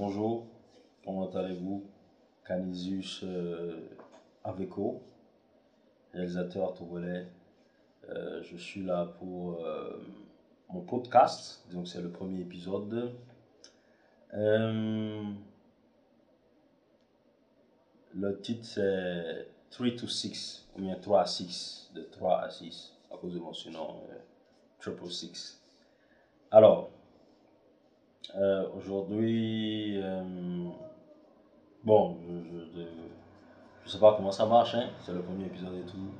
bonjour. Comment allez-vous? Canisius euh, Aveco, réalisateur togolais. Euh, je suis là pour euh, mon podcast, donc c'est le premier épisode. Euh, le titre c'est 3 to 6, ou bien 3 à 6, de 3 à 6, à cause de mon surnom, Triple Six. Alors, euh, aujourd'hui, euh, bon, je, je sais pas comment ça marche, hein, c'est le premier épisode et tout.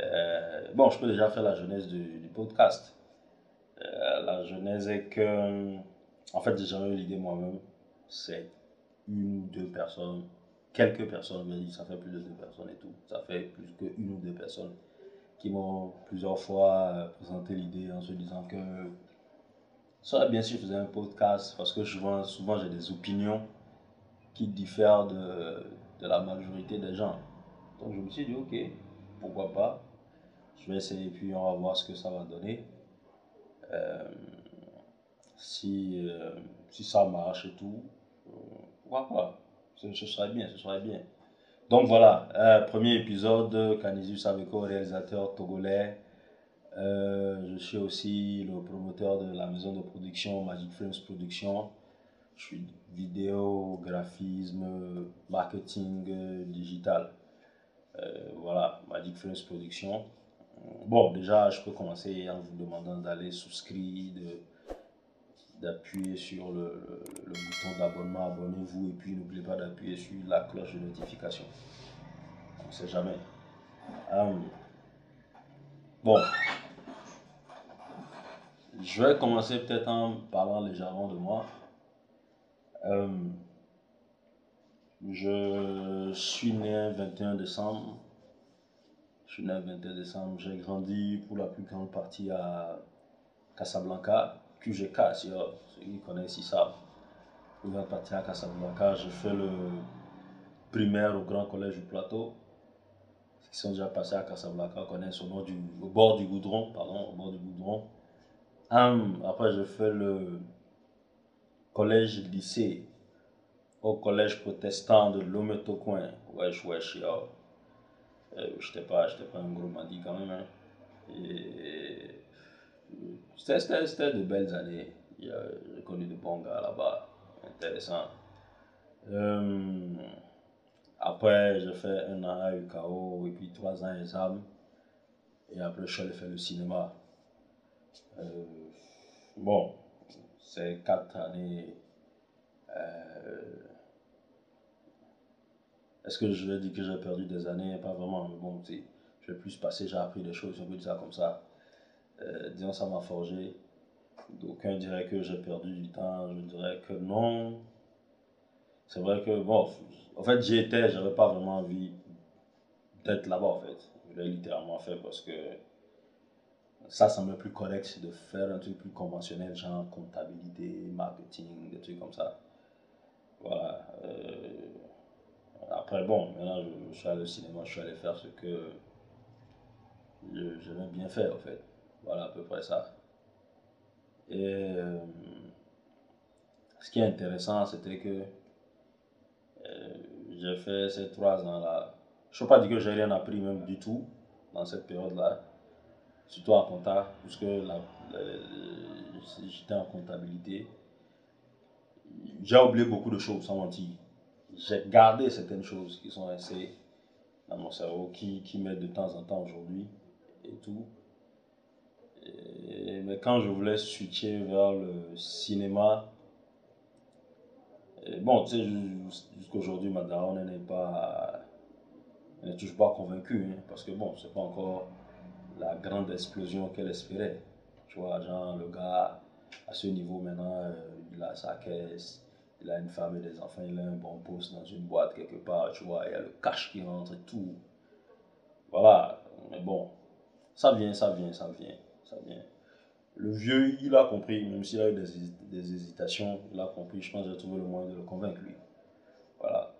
Euh, bon, je peux déjà faire la genèse du, podcast. La genèse est que, en fait, j'ai eu l'idée moi-même. C'est une ou deux personnes, quelques personnes, mais ça fait plus de deux personnes et tout. Ça fait plus que une ou deux personnes qui m'ont plusieurs fois présenté l'idée en se disant que serait bien si je faisais un podcast parce que souvent, souvent j'ai des opinions qui diffèrent de, de la majorité des gens. Donc je me suis dit, ok, pourquoi pas? Je vais essayer puis on va voir ce que ça va donner. Euh, si, euh, si ça marche et tout, euh, pourquoi pas? Ce, serait bien, ce serait bien. Donc voilà, euh, premier épisode, Canisius Aveco, réalisateur togolais. Euh, je suis aussi le promoteur de la maison de production Magic Frames Production. Je suis vidéo, graphisme, marketing euh, digital. Euh, voilà, Magic Frames Production. Bon, déjà, je peux commencer en vous demandant d'aller souscrire, d'appuyer sur le, bouton d'abonnement, abonnez-vous, et puis n'oubliez pas d'appuyer sur la cloche de notification. On ne sait jamais. Bon, je vais commencer peut-être en parlant légèrement de moi. Hum, je suis né un 21 décembre. Je suis né un 21 décembre. J'ai grandi pour la plus grande partie à Casablanca, QGK, si euh, ceux qui connaissent ici savent. Plus grande partie à Casablanca. J'ai fait le primaire au Grand Collège du Plateau. Ceux qui sont déjà passés à Casablanca connaissent au, nord du, bord du goudron. Pardon, au bord du goudron. Après, j'ai fait le collège-lycée au collège protestant de Lometokouin. Wesh, wesh, yo. Euh, j'étais pas, pas un gros bandit quand même. hein. Et c'était, de belles années. J'ai connu de bons gars là-bas. Intéressant. Après, j'ai fait un an à UKO et puis trois ans à ESAM. Et après, je suis allé faire le cinéma. Euh, bon, c'est quatre années. euh, est-ce que je vais dire que j'ai perdu des années? Pas vraiment, mais bon, sais, je vais plus passer, j'ai appris des choses, on peut dire ça comme ça. Euh, disons, ça m'a forgé. D'aucuns diraient que j'ai perdu du temps, je dirais que non. C'est vrai que, bon, en fait, j'y étais, j'avais pas vraiment envie d'être là-bas, en fait. Je l'ai littéralement fait parce que ça semblait plus correct de faire un truc plus conventionnel, genre comptabilité, marketing, des trucs comme ça. Voilà. euh, après, bon, maintenant, je, suis allé au cinéma, je suis allé faire ce que j'aimais bien faire, en fait. Voilà, à peu près ça. Et euh, ce qui est intéressant, c'était que euh, j'ai fait ces trois ans-là. Je ne peux pas dire que j'ai rien appris même du tout dans cette période-là, surtout en compta, puisque j'étais en comptabilité. J'ai oublié beaucoup de choses, sans mentir. J'ai gardé certaines choses qui sont restées dans mon cerveau, qui, qui m'aident de temps en temps aujourd'hui et tout. Mais quand je voulais switcher vers le cinéma, bon, tu sais, jus- jusqu'aujourd'hui, ma daronne n'est pas, n'est toujours pas convaincue, hein, parce que bon, c'est pas encore la grande explosion qu'elle espérait. Tu vois, genre, le gars, à ce niveau maintenant, euh, il a sa caisse, il a une femme et des enfants, il a un bon poste dans une boîte quelque part, tu vois, il y a le cash qui rentre et tout. Voilà, mais bon, ça vient, ça vient, ça vient, ça vient. Le vieux, il a compris, même s'il a eu des, des hésitations, il a compris. Je pense que j'ai trouvé le moyen de le convaincre, lui. Voilà.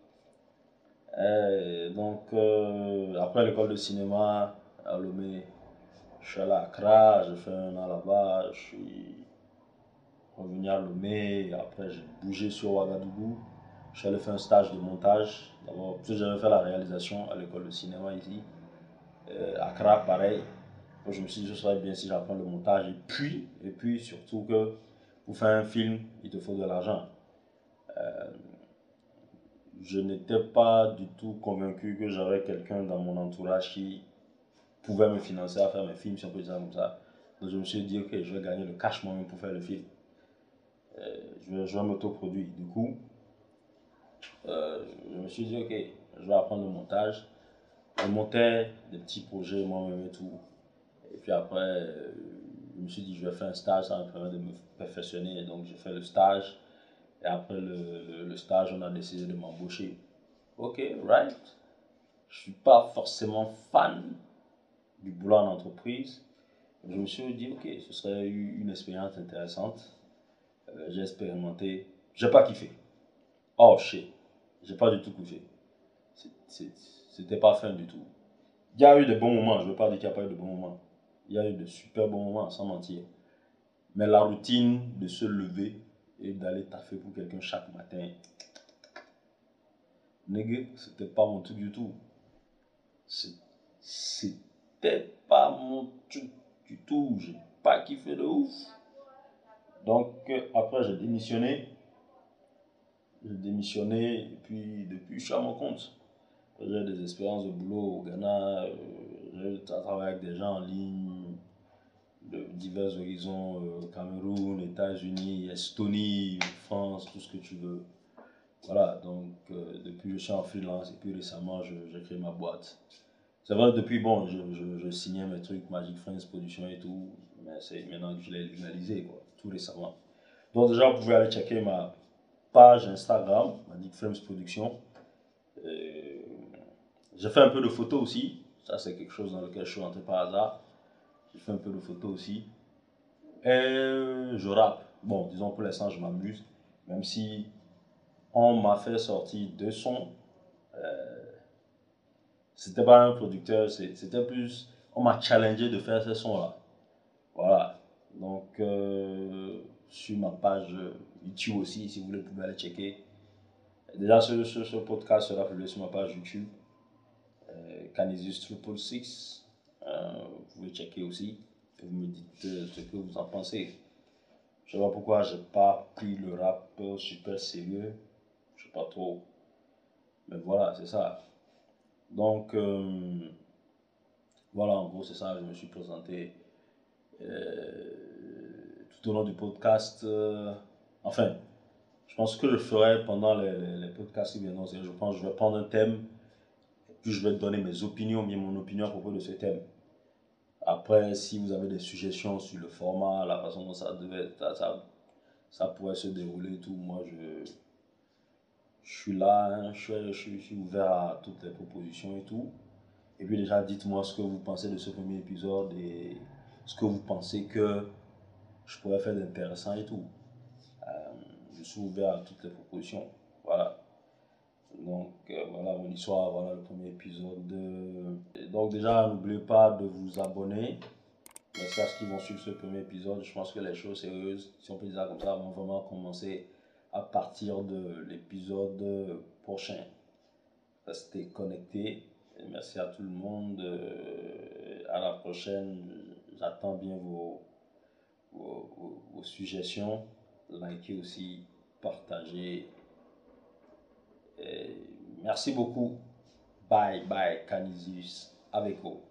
Et donc, euh, après l'école de cinéma à Lomé, je suis allé à Accra, j'ai fait un an là-bas, je suis revenir à Lomé. Après, j'ai bougé sur Ouagadougou. Je suis allé faire un stage de montage. D'abord, parce que j'avais fait la réalisation à l'école de cinéma ici. Euh, Accra, pareil. Je me suis dit, ce serait bien si j'apprends le montage. Et puis, et puis surtout que pour faire un film, il te faut de l'argent. Euh, je n'étais pas du tout convaincu que j'avais quelqu'un dans mon entourage qui pouvait me financer à faire mes films, si on peut dire comme ça. Donc je me suis dit, ok, je vais gagner le cash moi-même pour faire le film. Euh, je vais, je vais m'autoproduire. Du coup, euh, je me suis dit, ok, je vais apprendre le montage. Je montais des petits projets moi-même et tout. Et puis après, euh, je me suis dit, je vais faire un stage, ça me permet de me perfectionner. Donc j'ai fait le stage. Et après le, le, stage, on a décidé de m'embaucher. Ok, right. Je suis pas forcément fan du boulot en entreprise. Je me suis dit, ok, ce serait une expérience intéressante. Euh, j'ai expérimenté. J'ai pas kiffé. Oh shit. J'ai pas du tout kiffé. C'était pas fun du tout. Il y a eu des bons moments, je veux pas dire qu'il n'y a pas eu de bons moments. Il y a eu de super bons moments, sans mentir. Mais la routine de se lever et d'aller taffer pour quelqu'un chaque matin, ce c'était pas mon truc du tout. C'était pas mon truc du tout. J'ai pas kiffé de ouf. Donc, après, j'ai démissionné. J'ai démissionné et puis depuis, je suis à mon compte. J'ai des expériences de boulot au Ghana. Euh, j'ai travaillé avec des gens en ligne de divers horizons, euh, Cameroun, États-Unis, Estonie, France, tout ce que tu veux. Voilà, donc euh, depuis je suis en freelance et puis récemment j'ai créé ma boîte. C'est vrai, depuis, bon, je, je, signais mes trucs Magic Friends Production et tout, mais c'est maintenant que je l'ai finalisé, quoi, tout récemment. Donc déjà, vous pouvez aller checker ma page Instagram, Magic Friends Production. J'ai fait un peu de photos aussi, ça c'est quelque chose dans lequel je suis entré par hasard. J'ai fait un peu de photos aussi. Et je rappe. Bon, disons pour l'instant, je m'amuse. Même si on m'a fait sortir deux sons. Euh, c'était pas un producteur, c'était plus. On m'a challengé de faire ces sons-là. Voilà. Donc, euh, sur ma page YouTube aussi, si vous voulez, vous pouvez aller checker. Déjà, ce, ce, podcast sera publié sur ma page YouTube. Euh, Canisius Triple Six. Euh, vous pouvez checker aussi. Vous me dites euh, ce que vous en pensez. Je ne sais pas pourquoi j'ai pas pris le rap super sérieux. Je sais pas trop. Mais voilà, c'est ça. Donc, euh, voilà, en gros, c'est ça. Je me suis présenté tout au long du podcast. enfin, je pense que je ferai pendant les, les, podcasts qui viendront. Je pense que je vais prendre un thème puis je vais donner mes opinions, bien mon opinion à propos de ce thème. Après, si vous avez des suggestions sur le format, la façon dont ça devait, ça, ça pourrait se dérouler tout, moi je suis là, je, suis, je, ouvert à toutes les propositions et tout. Et puis déjà, dites-moi ce que vous pensez de ce premier épisode et ce que vous pensez que je pourrais faire d'intéressant et tout. Euh, je suis ouvert à toutes les propositions. Voilà. Donc euh, voilà mon histoire, voilà le premier épisode. Donc déjà, n'oubliez pas de vous abonner. Merci à ceux qui vont suivre ce premier épisode. Je pense que les choses sérieuses, si on peut dire ça comme ça, vont vraiment commencer à partir de l'épisode prochain. Restez connectés. merci à tout le monde. Euh, à la prochaine. J'attends bien vos, suggestions. Likez aussi, partagez merci beaucoup. Bye bye Canisius avec vous.